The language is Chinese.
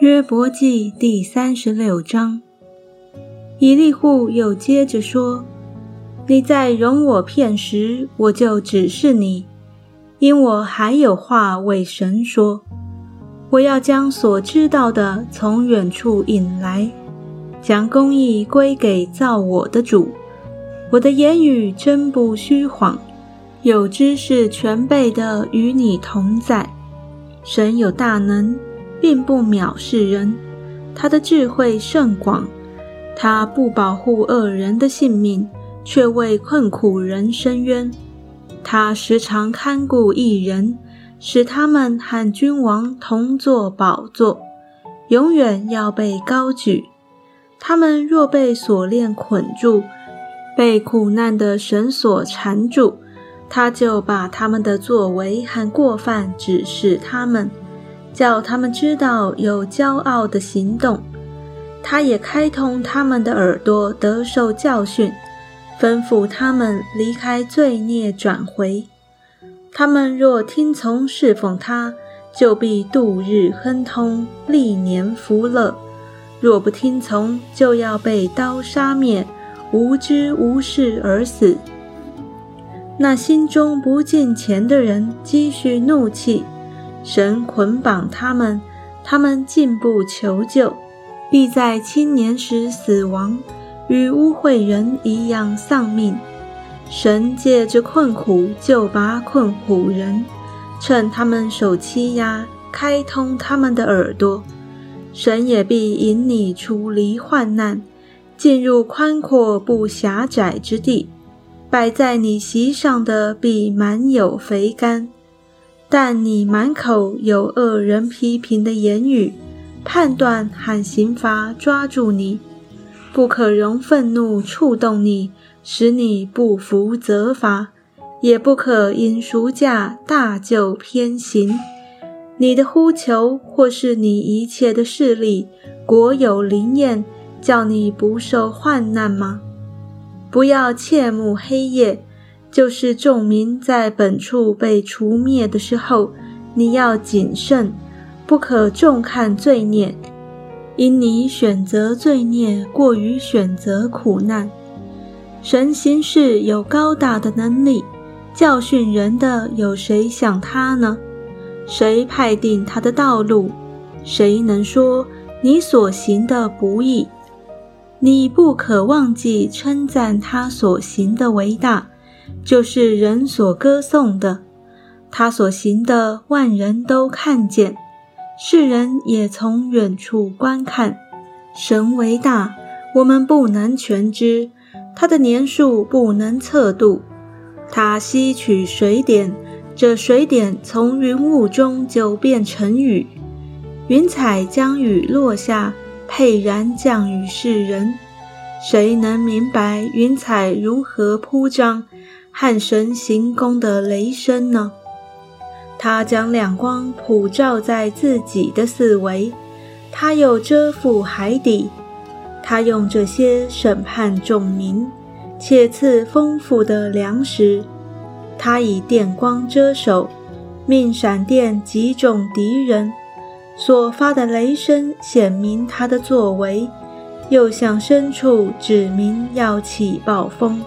约伯记第三十六章，以利户又接着说：“你在容我片时，我就指示你，因我还有话为神说。我要将所知道的从远处引来，将公义归给造我的主。我的言语真不虚谎，有知识全备的与你同在。神有大能。”并不藐视人，他的智慧甚广，他不保护恶人的性命，却为困苦人伸冤。他时常看顾一人，使他们和君王同坐宝座，永远要被高举。他们若被锁链捆住，被苦难的绳索缠住，他就把他们的作为和过犯指示他们。叫他们知道有骄傲的行动，他也开通他们的耳朵，得受教训，吩咐他们离开罪孽，转回。他们若听从侍奉他，就必度日亨通，历年福乐；若不听从，就要被刀杀灭，无知无事而死。那心中不敬虔的人，积蓄怒气。神捆绑他们，他们进步求救，必在青年时死亡，与污秽人一样丧命。神借着困苦救拔困苦人，趁他们受欺压，开通他们的耳朵。神也必引你出离患难，进入宽阔不狭窄之地。摆在你席上的必满有肥甘。但你满口有恶人批评的言语，判断和刑罚抓住你，不可容愤怒触动你，使你不服责罚，也不可因赎价大就偏行。你的呼求或是你一切的势力，国有灵验，叫你不受患难吗？不要切慕黑夜。就是众民在本处被除灭的时候，你要谨慎，不可重看罪孽，因你选择罪孽过于选择苦难。神行事有高大的能力，教训人的有谁像他呢？谁派定他的道路？谁能说你所行的不义？你不可忘记称赞他所行的伟大。就是人所歌颂的，他所行的，万人都看见，世人也从远处观看。神为大，我们不能全知；他的年数不能测度。他吸取水点，这水点从云雾中就变成雨，云彩将雨落下，沛然降雨世人。谁能明白云彩如何铺张？汉神行宫的雷声呢？他将亮光普照在自己的四围，他又遮覆海底。他用这些审判众民，且赐丰富的粮食。他以电光遮手，命闪电击中敌人。所发的雷声显明他的作为，又向深处指明要起暴风。